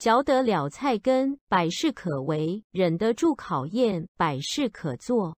嚼得了菜根百事可为忍得住考验百事可做。